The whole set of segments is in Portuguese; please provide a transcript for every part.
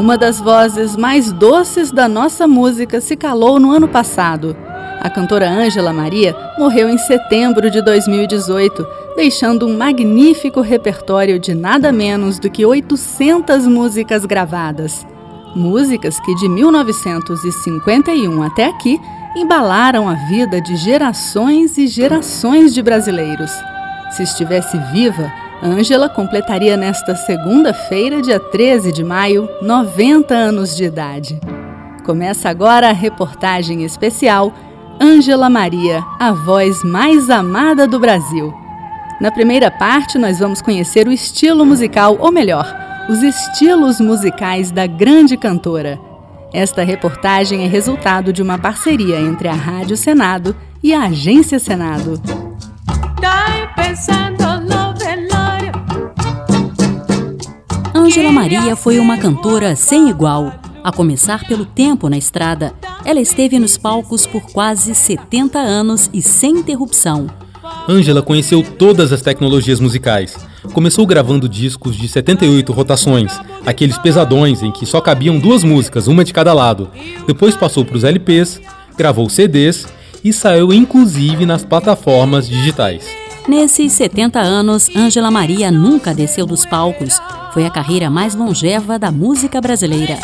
Uma das vozes mais doces da nossa música se calou no ano passado. A cantora Ângela Maria morreu em setembro de 2018, deixando um magnífico repertório de nada menos do que 800 músicas gravadas. Músicas que de 1951 até aqui embalaram a vida de gerações e gerações de brasileiros. Se estivesse viva, Ângela completaria nesta segunda-feira, dia 13 de maio, 90 anos de idade. Começa agora a reportagem especial Ângela Maria, a voz mais amada do Brasil. Na primeira parte, nós vamos conhecer o estilo musical, ou melhor, os estilos musicais da grande cantora. Esta reportagem é resultado de uma parceria entre a Rádio Senado e a Agência Senado. Tá Ângela Maria foi uma cantora sem igual. A começar pelo tempo na estrada, ela esteve nos palcos por quase 70 anos e sem interrupção. Ângela conheceu todas as tecnologias musicais. Começou gravando discos de 78 rotações, aqueles pesadões em que só cabiam duas músicas, uma de cada lado. Depois passou para os LPs, gravou CDs e saiu inclusive nas plataformas digitais. Nesses 70 anos, Ângela Maria nunca desceu dos palcos. Foi a carreira mais longeva da música brasileira.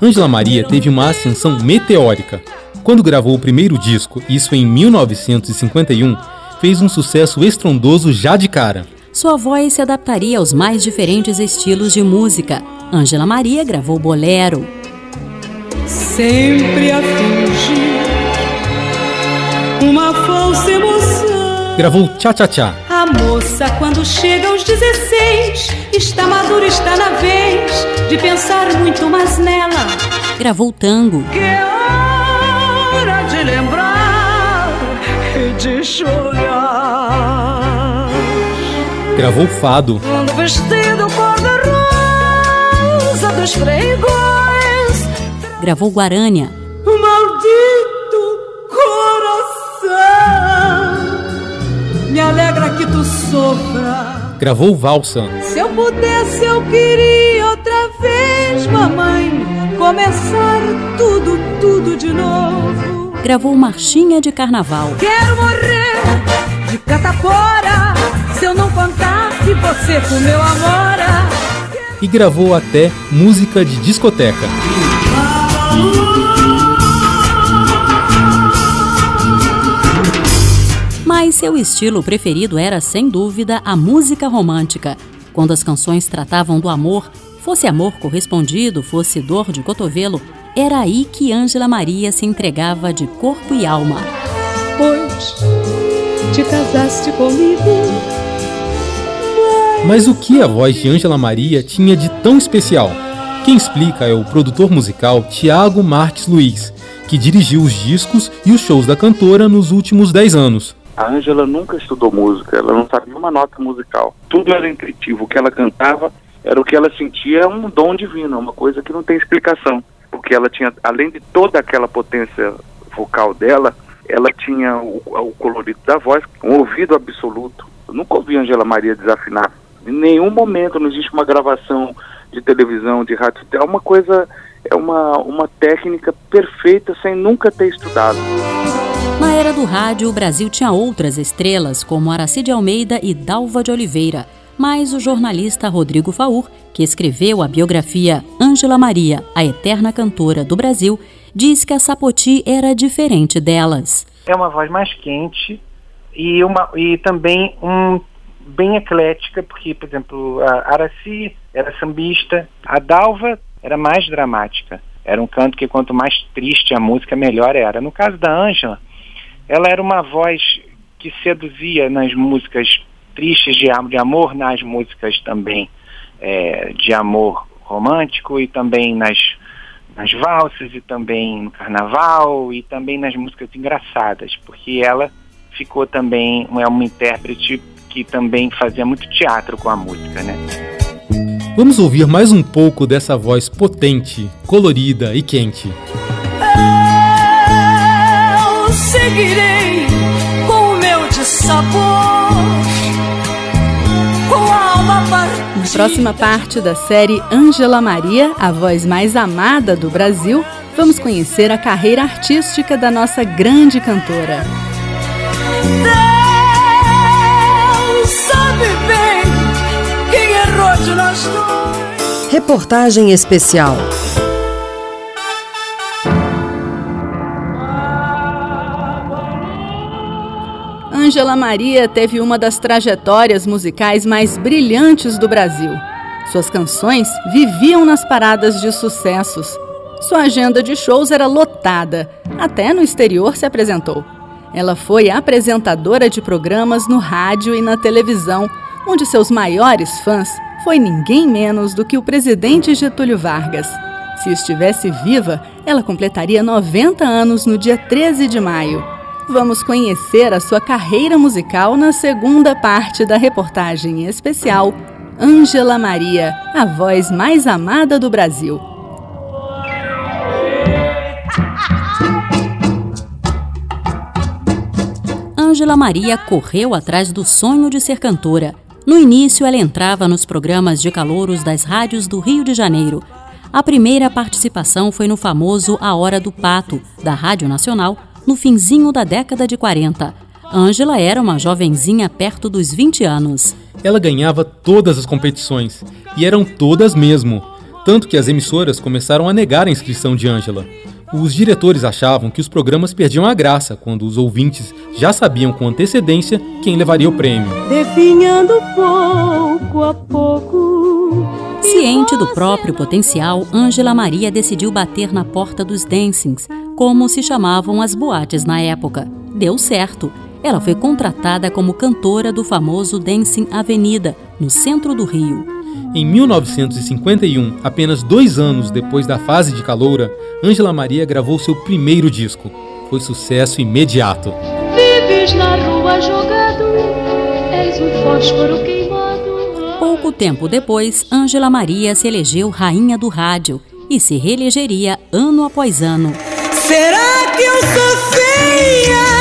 Ângela Maria teve uma ascensão meteórica. Quando gravou o primeiro disco, isso em 1951, fez um sucesso estrondoso já de cara. Sua voz se adaptaria aos mais diferentes estilos de música. Ângela Maria gravou bolero. Sempre a fingir uma falsa emoção. Gravou Tchá Tchá Tchá. A moça, quando chega aos 16, está madura, está na vez de pensar muito mais nela. Gravou tango. Que é hora de lembrar e de chorar. Gravou fado. Quando vestido cor-de-rosa dos pregões. Gravou Guarânia. Maldito coração, me alegra que tu sofra. Gravou Valsa. Se eu pudesse, eu queria outra vez, mamãe, começar tudo, tudo de novo. Gravou Marchinha de Carnaval. Quero morrer de catapora, se eu não contar que você comeu amora. E gravou até música de discoteca. Mas seu estilo preferido era, sem dúvida, a música romântica. Quando as canções tratavam do amor, fosse amor correspondido, fosse dor de cotovelo, era aí que Ângela Maria se entregava de corpo e alma. Pois te casaste comigo. Mas o que a voz de Ângela Maria tinha de tão especial? Quem explica é o produtor musical Tiago Marques Luiz, que dirigiu os discos e os shows da cantora nos últimos 10 anos. A Ângela nunca estudou música, ela não sabia uma nota musical. Tudo era intuitivo, o que ela cantava era o que ela sentia, é um dom divino, uma coisa que não tem explicação. Porque ela tinha, além de toda aquela potência vocal dela, ela tinha o, o colorido da voz, um ouvido absoluto. Eu nunca ouvi Angela Maria desafinar. Em nenhum momento não existe uma gravação de televisão, de rádio. É uma coisa, é uma, uma técnica perfeita sem nunca ter estudado. Na era do rádio, o Brasil tinha outras estrelas, como Aracide Almeida e Dalva de Oliveira. Mas o jornalista Rodrigo Faur, que escreveu a biografia Ângela Maria, a eterna cantora do Brasil, diz que a Sapoti era diferente delas. É uma voz mais quente e, uma, e também um, bem eclética, porque, por exemplo, a Araci era sambista, a Dalva era mais dramática. Era um canto que quanto mais triste a música, melhor era. No caso da Ângela, ela era uma voz que seduzia nas músicas tristes de, de amor, nas músicas também é, de amor romântico e também nas, nas valsas e também no carnaval e também nas músicas engraçadas, porque ela ficou também é uma intérprete que também fazia muito teatro com a música, né? Vamos ouvir mais um pouco dessa voz potente, colorida e quente. Eu seguirei com o meu dissabor, com a alma partida. Na próxima parte da série Ângela Maria, a voz mais amada do Brasil, vamos conhecer a carreira artística da nossa grande cantora. Reportagem especial. Ângela Maria teve uma das trajetórias musicais mais brilhantes do Brasil. Suas canções viviam nas paradas de sucessos. Sua agenda de shows era lotada, até no exterior se apresentou. Ela foi apresentadora de programas no rádio e na televisão, onde seus maiores fãs foi ninguém menos do que o presidente Getúlio Vargas. Se estivesse viva, ela completaria 90 anos no dia 13 de maio. Vamos conhecer a sua carreira musical na segunda parte da reportagem especial Ângela Maria, a voz mais amada do Brasil. Ângela Maria correu atrás do sonho de ser cantora. No início, ela entrava nos programas de calouros das rádios do Rio de Janeiro. A primeira participação foi no famoso A Hora do Pato, da Rádio Nacional, no finzinho da década de 40. Ângela era uma jovenzinha perto dos 20 anos. Ela ganhava todas as competições, e eram todas mesmo, tanto que as emissoras começaram a negar a inscrição de Ângela. Os diretores achavam que os programas perdiam a graça quando os ouvintes já sabiam com antecedência quem levaria o prêmio. Definhando pouco a pouco. Ciente do próprio potencial, Ângela Maria decidiu bater na porta dos dancings, como se chamavam as boates na época. Deu certo. Ela foi contratada como cantora do famoso Dancing Avenida, no centro do Rio. Em 1951, apenas dois anos depois da fase de caloura, Ângela Maria gravou seu primeiro disco. Foi sucesso imediato. Vives na rua jogado, és um fósforo queimado. Pouco tempo depois, Ângela Maria se elegeu rainha do rádio e se reelegeria ano após ano. Será que eu sou feia?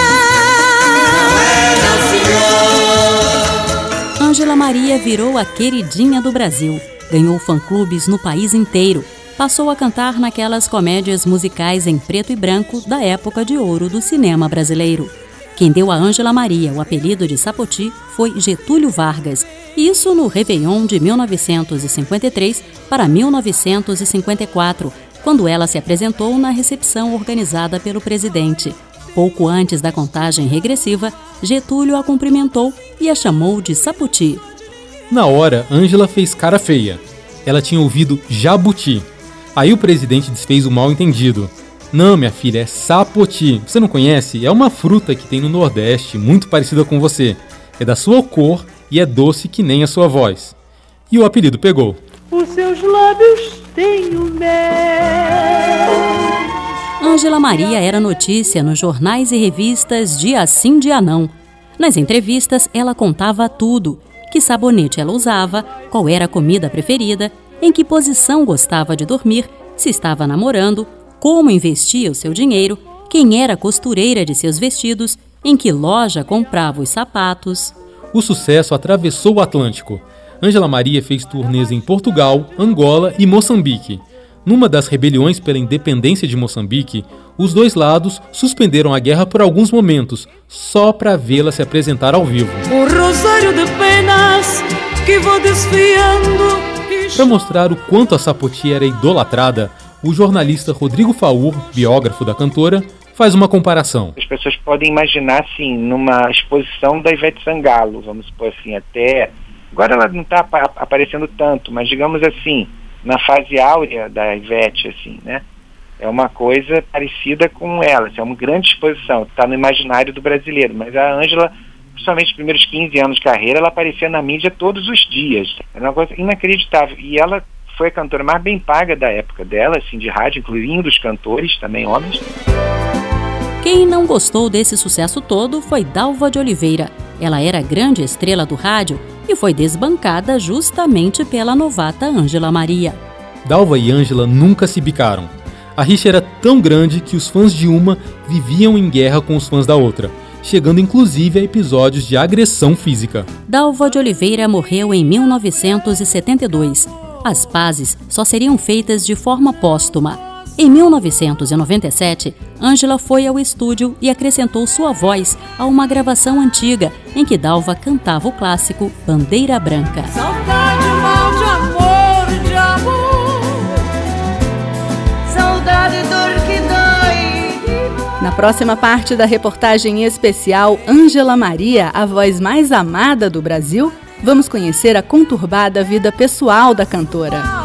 Ângela Maria virou a queridinha do Brasil. Ganhou fã-clubes no país inteiro. Passou a cantar naquelas comédias musicais em preto e branco da época de ouro do cinema brasileiro. Quem deu a Ângela Maria o apelido de Sapoti foi Getúlio Vargas, isso no Réveillon de 1953 para 1954, quando ela se apresentou na recepção organizada pelo presidente. Pouco antes da contagem regressiva, Getúlio a cumprimentou e a chamou de Saputi. Na hora, Ângela fez cara feia. Ela tinha ouvido jabuti. Aí o presidente desfez o mal entendido. Não, minha filha, é sapoti. Você não conhece? É uma fruta que tem no Nordeste, muito parecida com você. É da sua cor e é doce que nem a sua voz. E o apelido pegou. Os seus lábios têm o mel. Ângela Maria era notícia nos jornais e revistas dia sim, dia não. Nas entrevistas, ela contava tudo: que sabonete ela usava, qual era a comida preferida, em que posição gostava de dormir, se estava namorando, como investia o seu dinheiro, quem era a costureira de seus vestidos, em que loja comprava os sapatos. O sucesso atravessou o Atlântico. Ângela Maria fez turnês em Portugal, Angola e Moçambique. Numa das rebeliões pela independência de Moçambique, os dois lados suspenderam a guerra por alguns momentos, só para vê-la se apresentar ao vivo. O rosário de penas que vou desfiando. Para mostrar o quanto a Sapoti era idolatrada, o jornalista Rodrigo Faur, biógrafo da cantora, faz uma comparação. As pessoas podem imaginar, assim, numa exposição da Ivete Sangalo, vamos supor assim, até. Agora ela não está aparecendo tanto, mas digamos assim, na fase áurea da Ivete, assim, né? É uma coisa parecida com ela, assim, é uma grande exposição, está no imaginário do brasileiro, mas a Ângela, principalmente nos primeiros 15 anos de carreira, ela aparecia na mídia todos os dias. Era uma coisa inacreditável. E ela foi a cantora mais bem paga da época dela, assim, de rádio, incluindo os cantores, também homens. Quem não gostou desse sucesso todo foi Dalva de Oliveira. Ela era grande estrela do rádio e foi desbancada justamente pela novata Ângela Maria. Dalva e Ângela nunca se bicaram. A rixa era tão grande que os fãs de uma viviam em guerra com os fãs da outra. chegando inclusive a episódios de agressão física. Dalva de Oliveira morreu em 1972. As pazes só seriam feitas de forma póstuma. Em 1997, Ângela foi ao estúdio e acrescentou sua voz a uma gravação antiga em que Dalva cantava o clássico Bandeira Branca. Saudade, mal de amor, de amor. Saudade, dor que dói. Na próxima parte da reportagem especial Ângela Maria, a voz mais amada do Brasil, vamos conhecer a conturbada vida pessoal da cantora.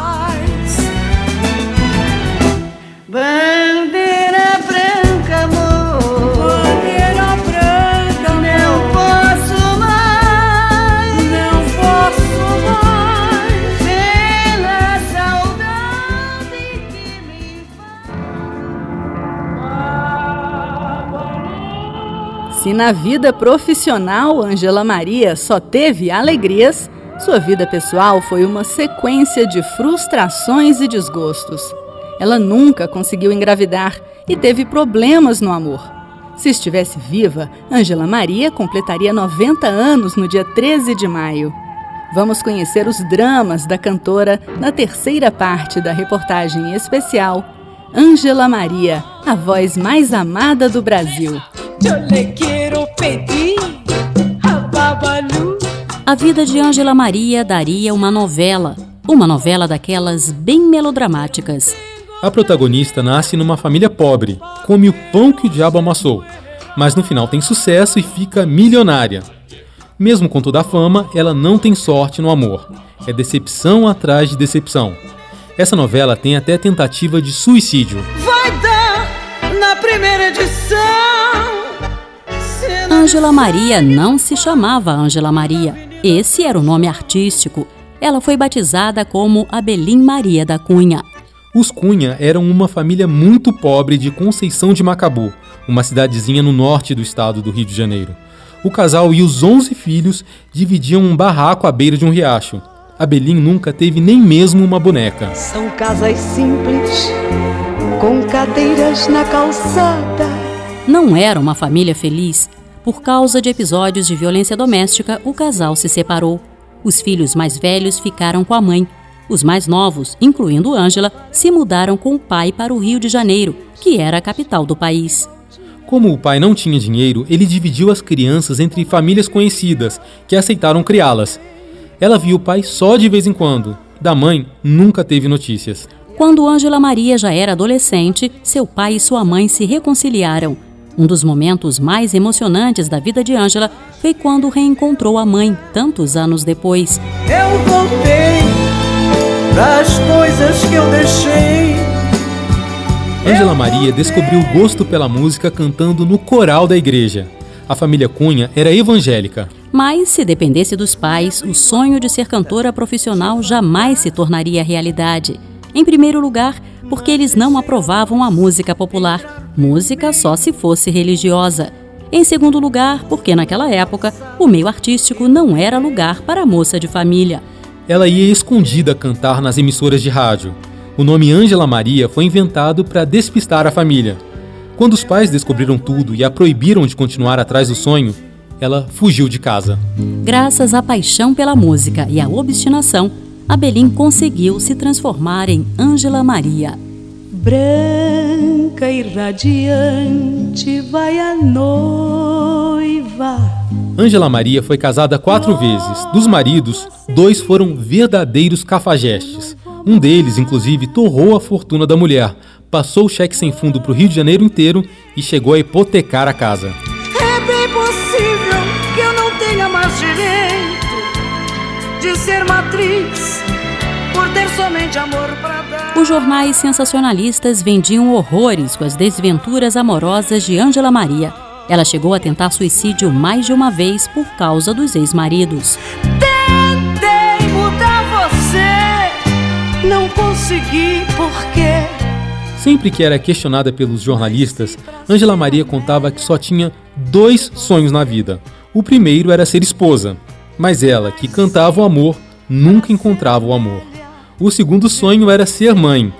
Bandeira branca, amor. Bandeira branca, não posso mais. Não posso mais. Pela saudade que me Se na vida profissional Ângela Maria só teve alegrias, sua vida pessoal foi uma sequência de frustrações e desgostos. Ela nunca conseguiu engravidar e teve problemas no amor. Se estivesse viva, Ângela Maria completaria 90 anos no dia 13 de maio. Vamos conhecer os dramas da cantora na terceira parte da reportagem especial Ângela Maria, a voz mais amada do Brasil. A vida de Ângela Maria daria uma novela, uma novela daquelas bem melodramáticas. A protagonista nasce numa família pobre, come o pão que o diabo amassou, mas no final tem sucesso e fica milionária. Mesmo com toda a fama, ela não tem sorte no amor. É decepção atrás de decepção. Essa novela tem até tentativa de suicídio. Vai dar na primeira edição. Ângela Maria não se chamava Ângela Maria. Esse era o nome artístico. Ela foi batizada como Abelim Maria da Cunha. Os Cunha eram uma família muito pobre de Conceição de Macabu, uma cidadezinha no norte do estado do Rio de Janeiro. O casal e os 11 filhos dividiam um barraco à beira de um riacho. Abelim nunca teve nem mesmo uma boneca. São casas simples, com cadeiras na calçada. Não era uma família feliz. Por causa de episódios de violência doméstica, o casal se separou. Os filhos mais velhos ficaram com a mãe. Os mais novos, incluindo Ângela, se mudaram com o pai para o Rio de Janeiro, que era a capital do país. Como o pai não tinha dinheiro, ele dividiu as crianças entre famílias conhecidas, que aceitaram criá-las. Ela viu o pai só de vez em quando. Da mãe, nunca teve notícias. Quando Ângela Maria já era adolescente, seu pai e sua mãe se reconciliaram. Um dos momentos mais emocionantes da vida de Ângela foi quando reencontrou a mãe, tantos anos depois. Eu voltei das coisas que eu deixei. Ângela Maria descobriu o gosto pela música cantando no coral da igreja. A família Cunha era evangélica. Mas, se dependesse dos pais, o sonho de ser cantora profissional jamais se tornaria realidade. Em primeiro lugar, porque eles não aprovavam a música popular, música só se fosse religiosa. Em segundo lugar, porque naquela época o meio artístico não era lugar para moça de família. Ela ia escondida cantar nas emissoras de rádio. O nome Ângela Maria foi inventado para despistar a família. Quando os pais descobriram tudo e a proibiram de continuar atrás do sonho, ela fugiu de casa. Graças à paixão pela música e à obstinação, Abelim conseguiu se transformar em Ângela Maria. Branca e radiante vai a noiva. Ângela Maria foi casada quatro vezes. Dos maridos, dois foram verdadeiros cafajestes. Um deles, inclusive, torrou a fortuna da mulher, passou o cheque sem fundo para o Rio de Janeiro inteiro e chegou a hipotecar a casa. É bem possível que eu não tenha mais direito de ser matriz por ter somente amor para dar. Os jornais sensacionalistas vendiam horrores com as desventuras amorosas de Ângela Maria. Ela chegou a tentar suicídio mais de uma vez por causa dos ex-maridos. Tentei mudar você, não consegui porque Sempre que era questionada pelos jornalistas, Ângela Maria contava que só tinha dois sonhos na vida. O primeiro era ser esposa, mas ela, que cantava o amor, nunca encontrava o amor. O segundo sonho era ser mãe.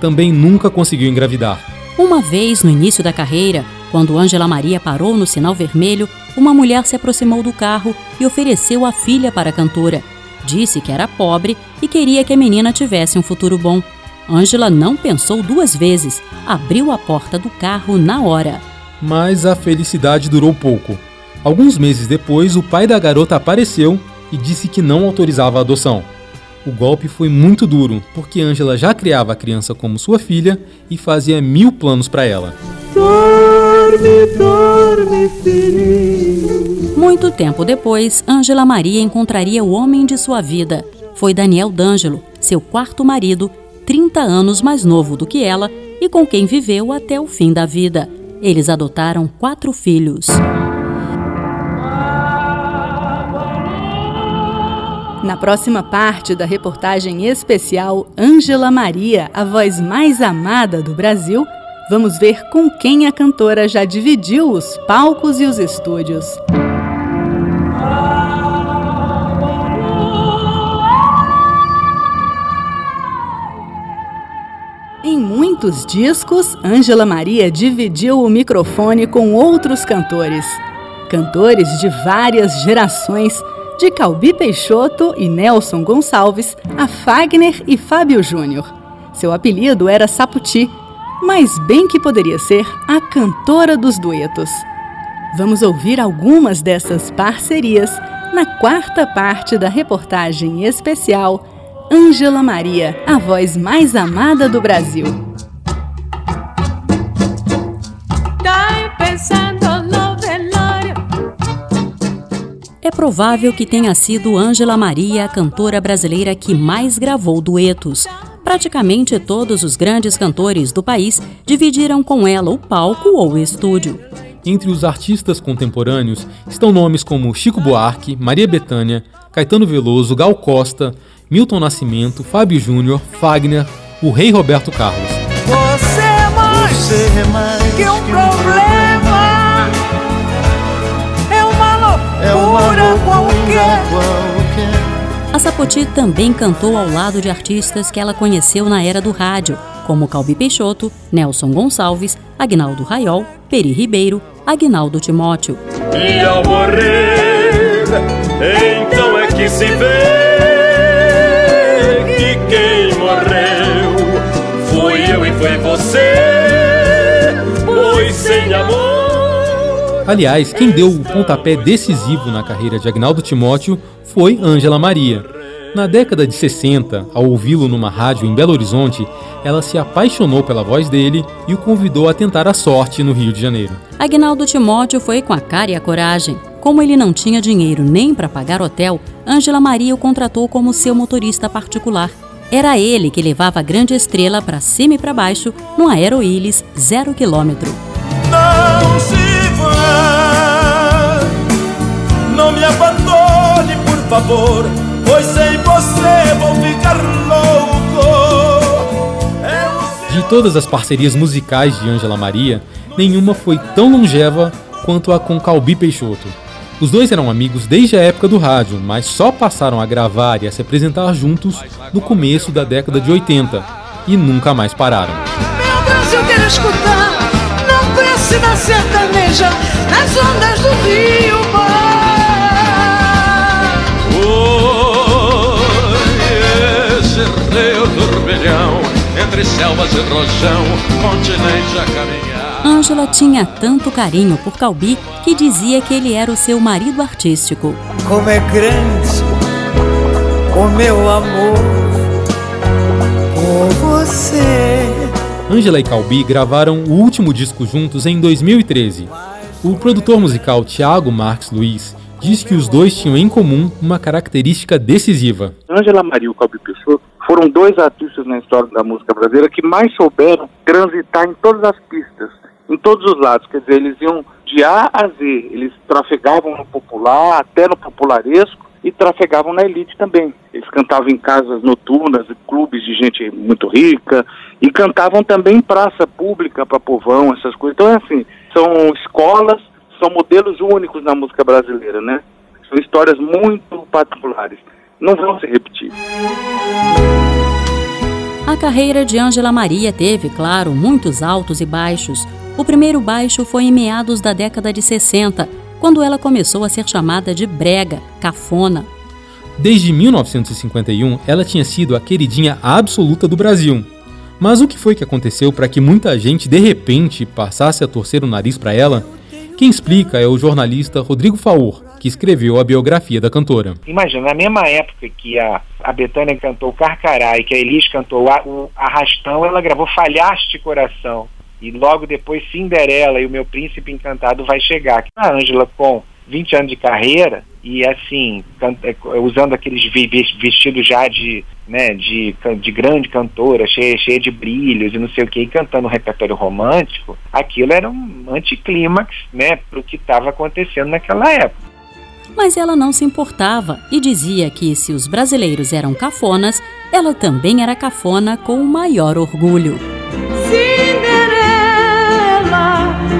Também nunca conseguiu engravidar. Uma vez no início da carreira, Quando Ângela Maria parou no sinal vermelho, uma mulher se aproximou do carro e ofereceu a filha para a cantora. Disse que era pobre e queria que a menina tivesse um futuro bom. Ângela não pensou duas vezes, abriu a porta do carro na hora. Mas a felicidade durou pouco. Alguns meses depois, o pai da garota apareceu e disse que não autorizava a adoção. O golpe foi muito duro, porque Ângela já criava a criança como sua filha e fazia mil planos para ela. Dorme, dorme, filhinho. Muito tempo depois, Ângela Maria encontraria o homem de sua vida. Foi Daniel D'Angelo, seu quarto marido, 30 anos mais novo do que ela e com quem viveu até o fim da vida. Eles adotaram quatro filhos. Na próxima parte da reportagem especial Ângela Maria, a voz mais amada do Brasil, vamos ver com quem a cantora já dividiu os palcos e os estúdios. Em muitos discos, Ângela Maria dividiu o microfone com outros cantores. Cantores de várias gerações, de Calbi Peixoto e Nelson Gonçalves a Fagner e Fábio Júnior. Seu apelido era Saputi, mas bem que poderia ser a cantora dos duetos. Vamos ouvir algumas dessas parcerias na quarta parte da reportagem especial Ângela Maria, a voz mais amada do Brasil. É provável que tenha sido Ângela Maria a cantora brasileira que mais gravou duetos. Praticamente todos os grandes cantores do país dividiram com ela o palco ou o estúdio. Entre os artistas contemporâneos estão nomes como Chico Buarque, Maria Bethânia, Caetano Veloso, Gal Costa, Milton Nascimento, Fábio Júnior, Fagner, o rei Roberto Carlos. Você é mais, Você é mais que um loucura, qualquer. A Sapoti também cantou ao lado de artistas que ela conheceu na era do rádio, como Calbi Peixoto, Nelson Gonçalves, Agnaldo Raiol, Peri Ribeiro, Agnaldo Timóteo. E ao morrer, então é que se vê Aliás, quem deu o pontapé decisivo na carreira de Agnaldo Timóteo foi Ângela Maria. Na década de 60, ao ouvi-lo numa rádio em Belo Horizonte, ela se apaixonou pela voz dele e o convidou a tentar a sorte no Rio de Janeiro. Agnaldo Timóteo foi com a cara e a coragem. Como ele não tinha dinheiro nem para pagar hotel, Ângela Maria o contratou como seu motorista particular era ele que levava a grande estrela para cima e para baixo no Aero Illes zero quilômetro. Não se me abandone, por favor, pois sem você vou ficar louco. De todas as parcerias musicais de Ângela Maria, nenhuma foi tão longeva quanto a com Calbi Peixoto. Os dois eram amigos desde a época do rádio, mas só passaram a gravar e a se apresentar juntos no começo da década de 80 e nunca mais pararam. Meu Brasil quero escutar, não prece da sertaneja, nas ondas do rio selvas e rojão, continente a caminhar. Ângela tinha tanto carinho por Calbi que dizia que ele era o seu marido artístico. Como é grande o meu amor por você. Ângela e Calbi gravaram o último disco juntos em 2013. O produtor musical Thiago Marques Luiz diz que os dois tinham em comum uma característica decisiva. Ângela Maria e o Calbi Pessoa foram dois artistas na história da música brasileira que mais souberam transitar em todas as pistas em todos os lados, quer dizer, eles iam de A a Z, eles trafegavam no popular, até no popularesco, e trafegavam na elite também. Eles cantavam em casas noturnas, clubes de gente muito rica, e cantavam também em praça pública para povão, essas coisas. Então, é assim, são escolas, são modelos únicos na música brasileira, né? São histórias muito particulares. Não vão se repetir. A carreira de Ângela Maria teve, claro, muitos altos e baixos. O primeiro baixo foi em meados da década de 60, quando ela começou a ser chamada de brega, cafona. Desde 1951, ela tinha sido a queridinha absoluta do Brasil. Mas o que foi que aconteceu para que muita gente de repente passasse a torcer o nariz para ela? Quem explica é o jornalista Rodrigo Faur, que escreveu a biografia da cantora. Imagina, na mesma época que a, a Betânia cantou Carcará e que a Elis cantou a, o Arrastão, ela gravou Falhaste Coração. E logo depois Cinderela e o Meu Príncipe Encantado vai chegar. A Ângela com 20 anos de carreira e assim, é, usando aqueles vestidos já de, né, de, de grande cantora, cheia, cheia de brilhos e não sei o que, e cantando um repertório romântico, aquilo era um anticlímax, né, pro que estava acontecendo naquela época. Mas ela não se importava e dizia que se os brasileiros eram cafonas, ela também era cafona com o maior orgulho. Cinderela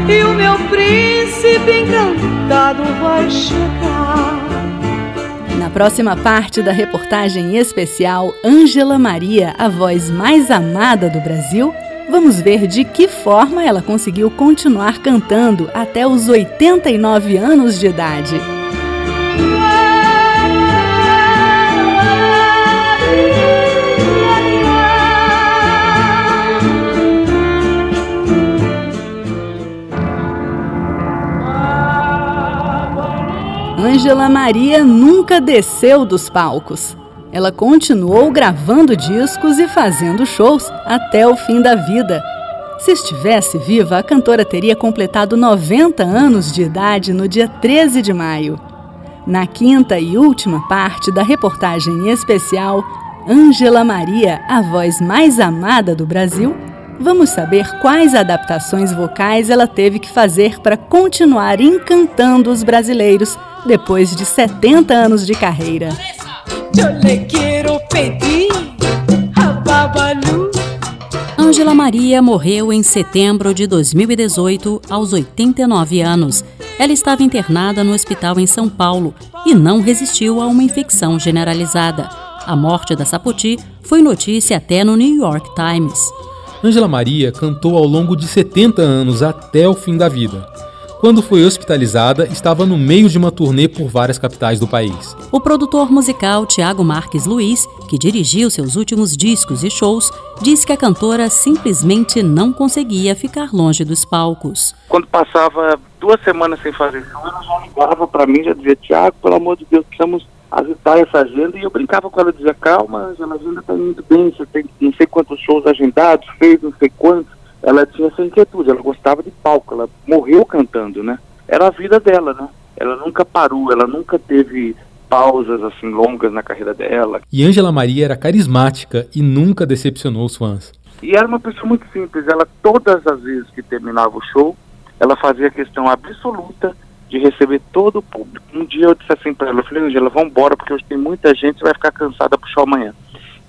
e o meu príncipe encantado vai chegar. Próxima parte da reportagem especial Ângela Maria, a voz mais amada do Brasil, vamos ver de que forma ela conseguiu continuar cantando até os 89 anos de idade. Ângela Maria nunca desceu dos palcos. Ela continuou gravando discos e fazendo shows até o fim da vida. Se estivesse viva, a cantora teria completado 90 anos de idade no dia 13 de maio. Na quinta e última parte da reportagem especial Ângela Maria, a voz mais amada do Brasil, vamos saber quais adaptações vocais ela teve que fazer para continuar encantando os brasileiros depois de 70 anos de carreira. Ângela Maria morreu em setembro de 2018, aos 89 anos. Ela estava internada no hospital em São Paulo e não resistiu a uma infecção generalizada. A morte da Sapoti foi notícia até no New York Times. Ângela Maria cantou ao longo de 70 anos até o fim da vida. Quando foi hospitalizada, estava no meio de uma turnê por várias capitais do país. O produtor musical Tiago Marques Luiz, que dirigiu seus últimos discos e shows, disse que a cantora simplesmente não conseguia ficar longe dos palcos. Quando passava duas semanas sem fazer show, ela já ligava para mim, já dizia, Tiago, pelo amor de Deus, precisamos agitar essa agenda. E eu brincava com ela, dizia, calma, a agenda está indo bem, você tem não sei quantos shows agendados, fez não sei quantos ela tinha essa inquietude, ela gostava de palco, ela morreu cantando, né? Era a vida dela, né? Ela nunca parou, ela nunca teve pausas assim longas na carreira dela. E Ângela Maria era carismática e nunca decepcionou os fãs. E era uma pessoa muito simples, ela todas as vezes que terminava o show, ela fazia questão absoluta de receber todo o público. Um dia eu disse assim para ela, eu falei, Angela, vamos embora porque hoje tem muita gente, você vai ficar cansada pro show amanhã.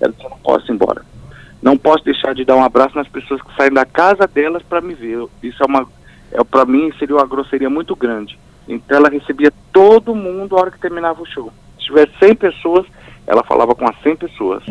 Ela disse, eu não posso ir embora não posso deixar de dar um abraço nas pessoas que saem da casa delas para me ver. Isso é uma, é, para mim seria uma grosseria muito grande. Então ela recebia todo mundo a hora que terminava o show. Se tivesse 100 pessoas, ela falava com as 100 pessoas.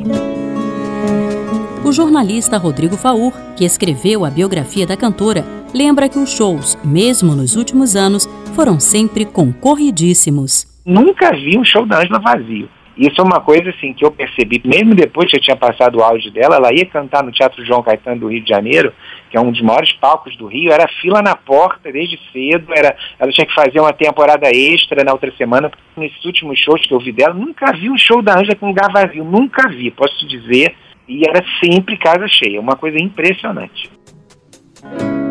O jornalista Rodrigo Faur, que escreveu a biografia da cantora, lembra que os shows, mesmo nos últimos anos, foram sempre concorridíssimos. Nunca vi um show da Ângela vazio. Isso é uma coisa assim que eu percebi, mesmo depois que eu tinha passado o áudio dela, ela ia cantar no Teatro João Caetano do Rio de Janeiro, que é um dos maiores palcos do Rio, era fila na porta desde cedo, era, ela tinha que fazer uma temporada extra na outra semana, nesses últimos shows que eu vi dela, nunca vi um show da Anja com lugar vazio, nunca vi, posso te dizer, e era sempre casa cheia, uma coisa impressionante.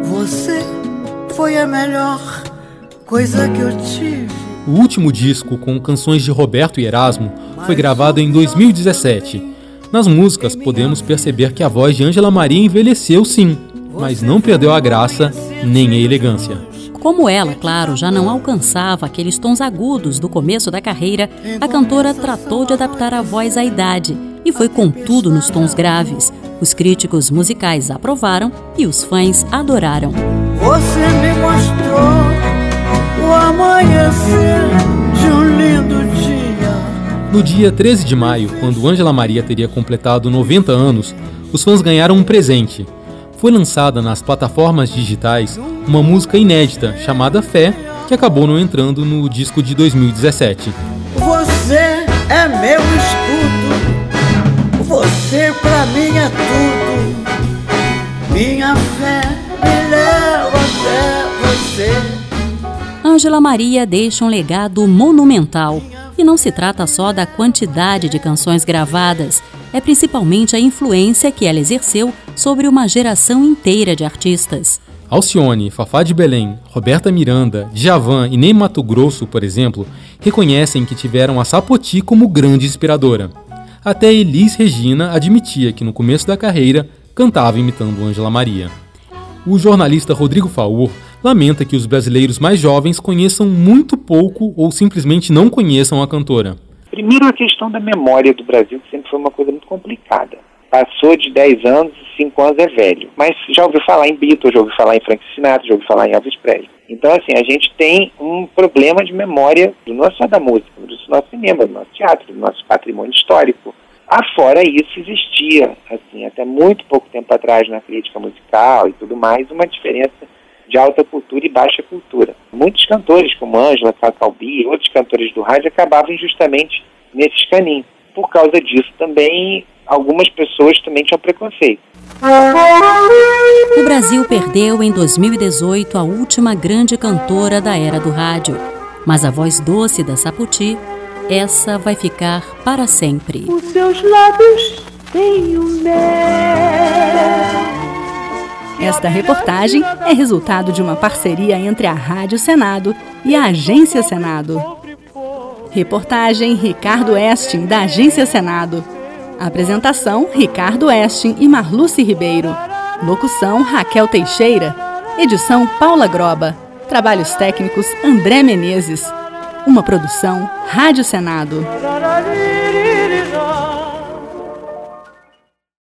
Você foi a melhor coisa que eu tive o último disco, com canções de Roberto e Erasmo, foi gravado em 2017. Nas músicas, podemos perceber que a voz de Angela Maria envelheceu sim, mas não perdeu a graça nem a elegância. Como ela, claro, já não alcançava aqueles tons agudos do começo da carreira, a cantora tratou de adaptar a voz à idade e foi com tudo nos tons graves. Os críticos musicais aprovaram e os fãs adoraram. Você me mostrou o amanhecer de um lindo dia. No dia 13 de maio, quando Ângela Maria teria completado 90 anos, os fãs ganharam um presente. foi lançada nas plataformas digitais uma música inédita chamada Fé, que acabou não entrando no disco de 2017. Você é meu escudo, você pra mim é tudo. Minha fé me leva até você. Ângela Maria deixa um legado monumental. E não se trata só da quantidade de canções gravadas, é principalmente a influência que ela exerceu sobre uma geração inteira de artistas. Alcione, Fafá de Belém, Roberta Miranda, Djavan e Ney Mato Grosso, por exemplo, reconhecem que tiveram a Sapoti como grande inspiradora. Até Elis Regina admitia que no começo da carreira cantava imitando Ângela Maria. O jornalista Rodrigo Faur lamenta que os brasileiros mais jovens conheçam muito pouco ou simplesmente não conheçam a cantora. Primeiro, a questão da memória do Brasil, que sempre foi uma coisa muito complicada. Passou de 10 anos, 5 anos é velho. Mas já ouviu falar em Beatles, já ouviu falar em Frank Sinatra, já ouviu falar em Elvis Presley. Então, assim, a gente tem um problema de memória, não só da música, do nosso cinema, do nosso teatro, do nosso patrimônio histórico. Afora isso, existia, assim, até muito pouco tempo atrás na crítica musical e tudo mais, uma diferença de alta cultura e baixa cultura. Muitos cantores, como Ângela, Cacalbi e outros cantores do rádio, acabavam justamente nesses caminhos. Por causa disso também, algumas pessoas também tinham preconceito. O Brasil perdeu em 2018 a última grande cantora da era do rádio. Mas a voz doce da Saputi, essa vai ficar para sempre. Os seus lábios têm o mel. Esta reportagem é resultado de uma parceria entre a Rádio Senado e a Agência Senado. Reportagem Ricardo Estin, da Agência Senado. Apresentação: Ricardo Estin e Marluce Ribeiro. Locução: Raquel Teixeira. Edição: Paula Groba. Trabalhos técnicos: André Menezes. Uma produção: Rádio Senado.